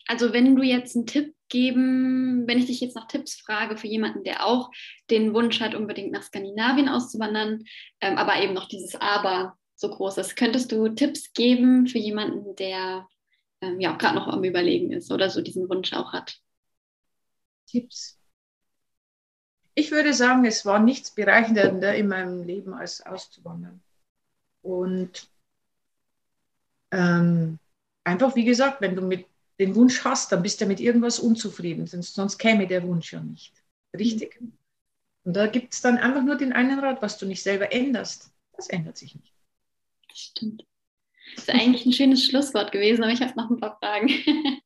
also wenn du jetzt einen Tipp geben, wenn ich dich jetzt nach Tipps frage für jemanden, der auch den Wunsch hat, unbedingt nach Skandinavien auszuwandern, ähm, aber eben noch dieses Aber so groß ist, könntest du Tipps geben für jemanden, der ähm, ja gerade noch am Überlegen ist oder so diesen Wunsch auch hat? Tipps. Ich würde sagen, es war nichts bereichernder in meinem Leben als auszuwandern. Und ähm, einfach, wie gesagt, wenn du mit den Wunsch hast, dann bist du mit irgendwas unzufrieden, sonst, sonst käme der Wunsch ja nicht. Richtig? Mhm. Und da gibt es dann einfach nur den einen Rat, was du nicht selber änderst. Das ändert sich nicht. Das stimmt. Das ist eigentlich ein schönes Schlusswort gewesen, aber ich habe noch ein paar Fragen.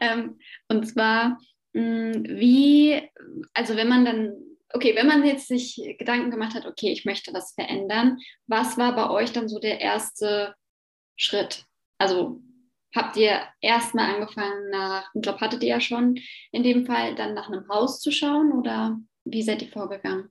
ähm, und zwar, wie, also wenn man dann, okay, wenn man jetzt sich Gedanken gemacht hat, okay, ich möchte was verändern, was war bei euch dann so der erste Schritt? Also habt ihr erstmal angefangen nach, einen Job hattet ihr ja schon in dem Fall, dann nach einem Haus zu schauen oder wie seid ihr vorgegangen?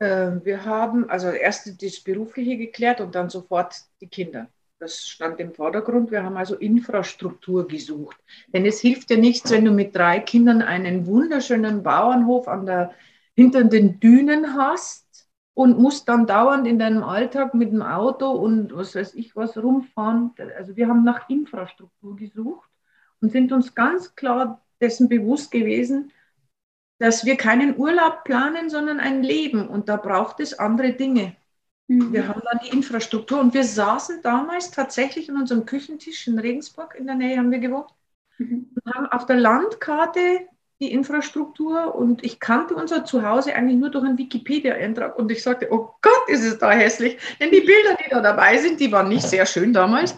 Ähm, wir haben also erst das Berufliche geklärt und dann sofort die Kinder. Das stand im Vordergrund. Wir haben also Infrastruktur gesucht. Denn es hilft dir nichts, wenn du mit drei Kindern einen wunderschönen Bauernhof an der, hinter den Dünen hast und musst dann dauernd in deinem Alltag mit dem Auto und was weiß ich was rumfahren. Also wir haben nach Infrastruktur gesucht und sind uns ganz klar dessen bewusst gewesen, dass wir keinen Urlaub planen, sondern ein Leben und da braucht es andere Dinge. Mhm. Wir haben dann die Infrastruktur und wir saßen damals tatsächlich an unserem Küchentisch in Regensburg, in der Nähe haben wir gewohnt, mhm. und haben auf der Landkarte die Infrastruktur und ich kannte unser Zuhause eigentlich nur durch einen Wikipedia-Eintrag und ich sagte, oh Gott, ist es da hässlich, denn die Bilder, die da dabei sind, die waren nicht sehr schön damals.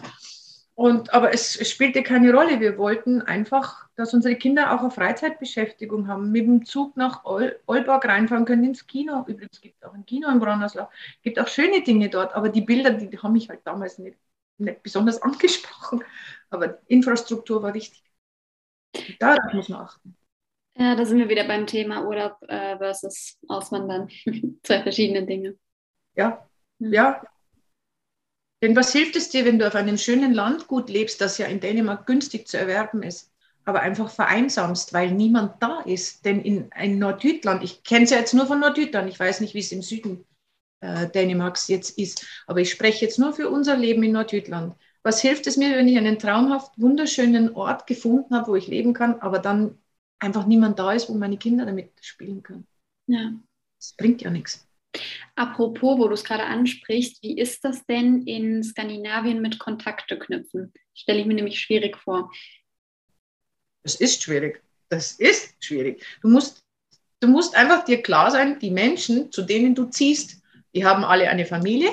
Und, aber es, es spielte keine Rolle. Wir wollten einfach, dass unsere Kinder auch eine Freizeitbeschäftigung haben, mit dem Zug nach Ol Olborg reinfahren können ins Kino. Übrigens gibt es auch ein Kino in Bronnerslach. Es gibt auch schöne Dinge dort, aber die Bilder, die, die haben mich halt damals nicht, nicht besonders angesprochen. Aber Infrastruktur war wichtig. darauf muss man achten. Ja, da sind wir wieder beim Thema Urlaub äh, versus Auswandern. Zwei verschiedene Dinge. Ja, mhm. ja. Denn was hilft es dir, wenn du auf einem schönen Landgut lebst, das ja in Dänemark günstig zu erwerben ist, aber einfach vereinsamst, weil niemand da ist? Denn in, in Nordjütland, ich kenne es ja jetzt nur von Nordjütland, ich weiß nicht, wie es im Süden äh, Dänemarks jetzt ist, aber ich spreche jetzt nur für unser Leben in Nordjütland. Was hilft es mir, wenn ich einen traumhaft wunderschönen Ort gefunden habe, wo ich leben kann, aber dann einfach niemand da ist, wo meine Kinder damit spielen können. Ja. Das bringt ja nichts. Apropos, wo du es gerade ansprichst, wie ist das denn in Skandinavien mit Kontakte knüpfen? Stelle ich mir nämlich schwierig vor. Das ist schwierig. Das ist schwierig. Du musst, du musst einfach dir klar sein, die Menschen, zu denen du ziehst, die haben alle eine Familie,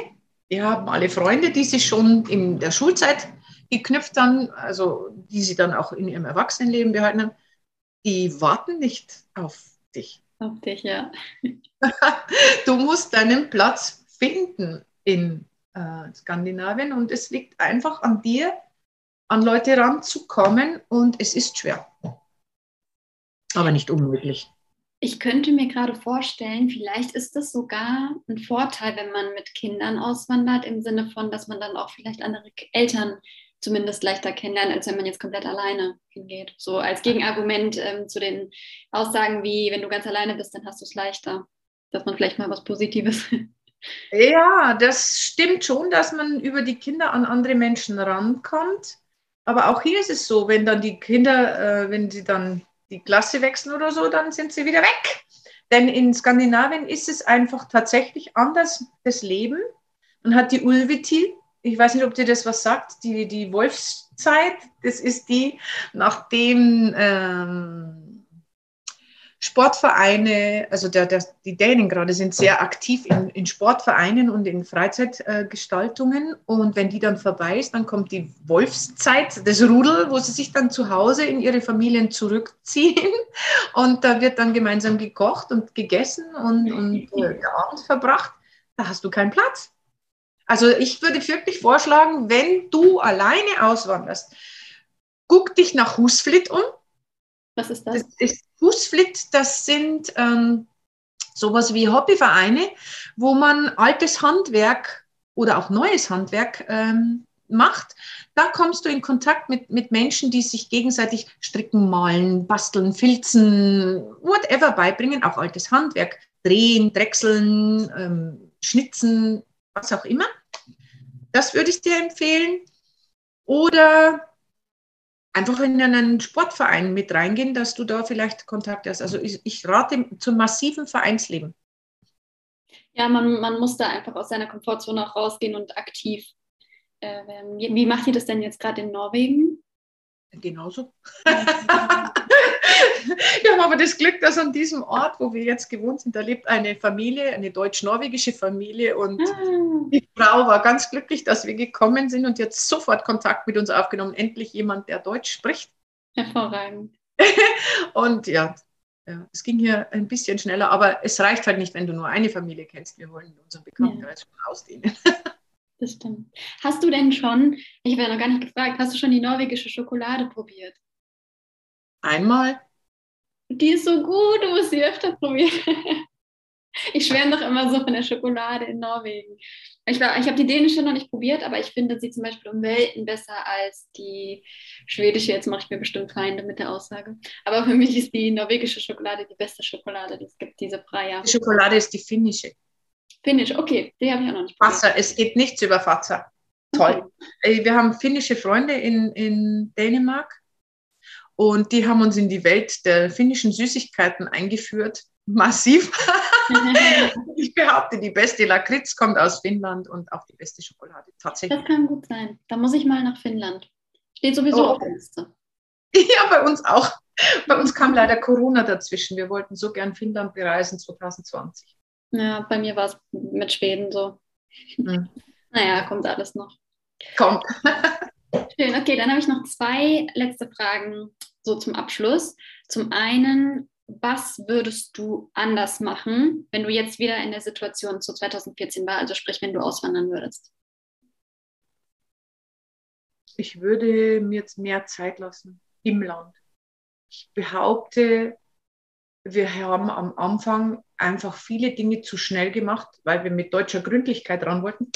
die haben alle Freunde, die sie schon in der Schulzeit die knüpft dann, also die sie dann auch in ihrem Erwachsenenleben behalten haben, die warten nicht auf dich. Auf dich, ja. du musst deinen Platz finden in äh, Skandinavien und es liegt einfach an dir, an Leute ranzukommen und es ist schwer. Aber nicht unmöglich. Ich könnte mir gerade vorstellen, vielleicht ist das sogar ein Vorteil, wenn man mit Kindern auswandert, im Sinne von, dass man dann auch vielleicht andere Eltern zumindest leichter kennenlernt, als wenn man jetzt komplett alleine hingeht. So als Gegenargument ähm, zu den Aussagen wie, wenn du ganz alleine bist, dann hast du es leichter. Dass man vielleicht mal was Positives. Ja, das stimmt schon, dass man über die Kinder an andere Menschen rankommt. Aber auch hier ist es so, wenn dann die Kinder, äh, wenn sie dann die Klasse wechseln oder so, dann sind sie wieder weg. Denn in Skandinavien ist es einfach tatsächlich anders, das Leben. Man hat die Ulviti, ich weiß nicht, ob dir das was sagt, die, die Wolfszeit, das ist die, nachdem ähm, Sportvereine, also der, der, die Dänen gerade sind sehr aktiv in, in Sportvereinen und in Freizeitgestaltungen. und wenn die dann vorbei ist, dann kommt die Wolfszeit, das Rudel, wo sie sich dann zu Hause in ihre Familien zurückziehen. Und da wird dann gemeinsam gekocht und gegessen und, und äh, der Abend verbracht. Da hast du keinen Platz. Also ich würde wirklich vorschlagen, wenn du alleine auswanderst, guck dich nach Husflit um. Was ist das? Das ist Husflit, das sind ähm, sowas wie Hobbyvereine, wo man altes Handwerk oder auch neues Handwerk ähm, macht. Da kommst du in Kontakt mit, mit Menschen, die sich gegenseitig stricken, malen, basteln, filzen, whatever beibringen, auch altes Handwerk, drehen, drechseln, ähm, schnitzen, was auch immer. Das würde ich dir empfehlen. Oder einfach in einen Sportverein mit reingehen, dass du da vielleicht Kontakt hast. Also ich, ich rate zum massiven Vereinsleben. Ja, man, man muss da einfach aus seiner Komfortzone auch rausgehen und aktiv äh, werden. Wie macht ihr das denn jetzt gerade in Norwegen? Genauso. wir haben aber das Glück, dass an diesem Ort, wo wir jetzt gewohnt sind, da lebt eine Familie, eine deutsch-norwegische Familie und ah. die Frau war ganz glücklich, dass wir gekommen sind und jetzt sofort Kontakt mit uns aufgenommen. Endlich jemand, der Deutsch spricht. Hervorragend. und ja, ja, es ging hier ein bisschen schneller, aber es reicht halt nicht, wenn du nur eine Familie kennst. Wir wollen unseren Bekanntenkreis ja. schon ausdehnen. Das stimmt. Hast du denn schon, ich habe ja noch gar nicht gefragt, hast du schon die norwegische Schokolade probiert? Einmal. Die ist so gut, du musst sie öfter probieren. Ich schwärme doch immer so von der Schokolade in Norwegen. Ich, ich habe die dänische noch nicht probiert, aber ich finde sie zum Beispiel um Welten besser als die schwedische. Jetzt mache ich mir bestimmt Feinde mit der Aussage. Aber für mich ist die norwegische Schokolade die beste Schokolade, die es gibt, diese Freie. Die Schokolade ist die finnische. Finnisch, okay, die habe ich auch noch nicht probiert. Wasser, es geht nichts über Wasser. Toll. Okay. Wir haben finnische Freunde in, in Dänemark und die haben uns in die Welt der finnischen Süßigkeiten eingeführt. Massiv. ich behaupte, die beste Lakritz kommt aus Finnland und auch die beste Schokolade. Tatsächlich. Das kann gut sein. Da muss ich mal nach Finnland. Steht sowieso oh. auf der Liste. Ja, bei uns auch. Bei uns kam leider Corona dazwischen. Wir wollten so gern Finnland bereisen 2020. Ja, bei mir war es mit Schweden so. Hm. Naja, kommt alles noch. Kommt. Schön, okay, dann habe ich noch zwei letzte Fragen so zum Abschluss. Zum einen, was würdest du anders machen, wenn du jetzt wieder in der Situation zu 2014 war, also sprich, wenn du auswandern würdest? Ich würde mir jetzt mehr Zeit lassen im Land. Ich behaupte, wir haben am Anfang einfach viele Dinge zu schnell gemacht, weil wir mit deutscher Gründlichkeit ran wollten.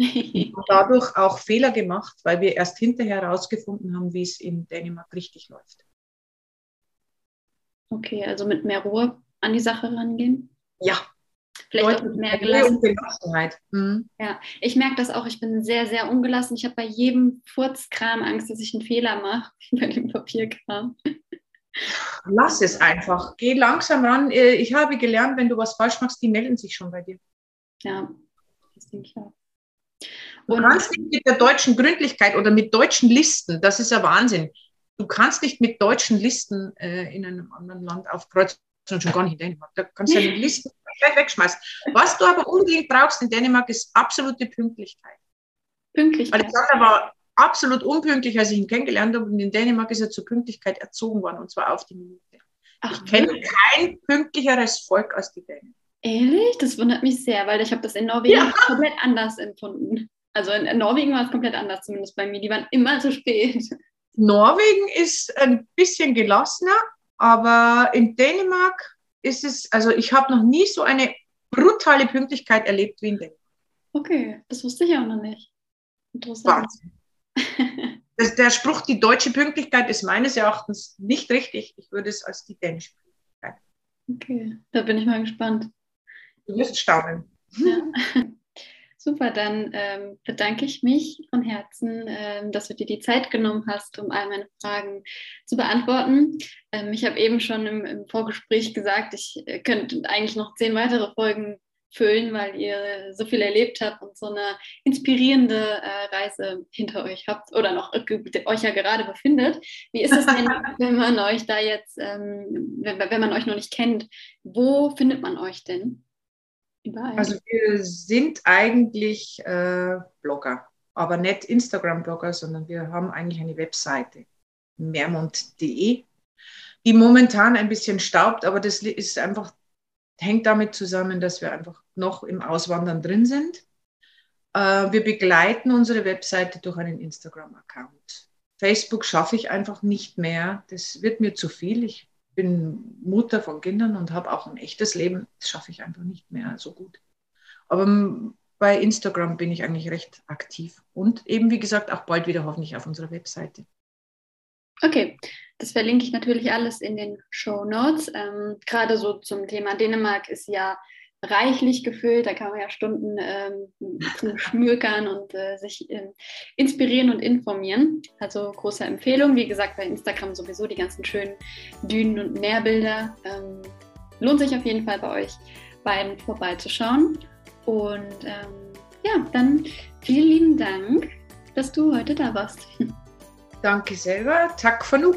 Und dadurch auch Fehler gemacht, weil wir erst hinterher herausgefunden haben, wie es in Dänemark richtig läuft. Okay, also mit mehr Ruhe an die Sache rangehen? Ja. Vielleicht auch mit mehr Gelassenheit. Mhm. Ja, ich merke das auch. Ich bin sehr, sehr ungelassen. Ich habe bei jedem Furzkram Angst, dass ich einen Fehler mache bei dem Papierkram. Lass es einfach. Geh langsam ran. Äh, ich habe gelernt, wenn du was falsch machst, die melden sich schon bei dir. Ja, das denke ich Du kannst nicht mit der deutschen Gründlichkeit oder mit deutschen Listen, das ist ja Wahnsinn. Du kannst nicht mit deutschen Listen äh, in einem anderen Land aufkreuzen und schon gar nicht in Dänemark. Da kannst du ja die Listen gleich wegschmeißen. Was du aber unbedingt brauchst in Dänemark ist absolute Pünktlichkeit. Pünktlichkeit. Alexander war absolut unpünktlich, als ich ihn kennengelernt habe. Und in Dänemark ist er zur Pünktlichkeit erzogen worden, und zwar auf die Minute. Ach, ich kenne kein pünktlicheres Volk als die Dänen. Ehrlich? Das wundert mich sehr, weil ich habe das in Norwegen ja. komplett anders empfunden. Also in Norwegen war es komplett anders, zumindest bei mir. Die waren immer zu spät. Norwegen ist ein bisschen gelassener, aber in Dänemark ist es, also ich habe noch nie so eine brutale Pünktlichkeit erlebt wie in Dänemark. Okay, das wusste ich auch noch nicht. Interessant. Wahnsinn. das, der Spruch, die deutsche Pünktlichkeit ist meines Erachtens nicht richtig. Ich würde es als die dänische Pünktlichkeit. Okay, da bin ich mal gespannt. Du wirst staunen. Ja. Super, dann ähm, bedanke ich mich von Herzen, ähm, dass du dir die Zeit genommen hast, um all meine Fragen zu beantworten. Ähm, ich habe eben schon im, im, Vorgespräch gesagt, ich äh, könnte eigentlich noch zehn weitere Folgen füllen, weil ihr so viel erlebt habt und so eine inspirierende äh, Reise hinter euch habt oder noch äh, euch ja gerade befindet. Wie ist es denn, wenn man euch da jetzt, ähm, wenn, wenn man euch noch nicht kennt, wo findet man euch denn? Überall. Also wir sind eigentlich äh, Blogger, aber nicht Instagram-Blogger, sondern wir haben eigentlich eine Webseite, mehrmond.de, die momentan ein bisschen staubt, aber das ist einfach, hängt damit zusammen, dass wir einfach noch im Auswandern drin sind. Äh, wir begleiten unsere Webseite durch einen Instagram-Account. Facebook schaffe ich einfach nicht mehr. Das wird mir zu viel. Ich bin Mutter von Kindern und habe auch ein echtes Leben. Das schaffe ich einfach nicht mehr so gut. Aber bei Instagram bin ich eigentlich recht aktiv und eben, wie gesagt, auch bald wieder hoffentlich auf unserer Webseite. Okay, das verlinke ich natürlich alles in den Show Notes. Ähm, Gerade so zum Thema Dänemark ist ja reichlich gefüllt. Da kann man ja Stunden ähm, zum Schmürkern und äh, sich äh, inspirieren und informieren. Also große Empfehlung. Wie gesagt, bei Instagram sowieso die ganzen schönen Dünen und Meerbilder. Ähm, lohnt sich auf jeden Fall bei euch beiden vorbeizuschauen. Und ähm, ja, dann vielen lieben Dank, dass du heute da warst. Danke selber. Tack für nu.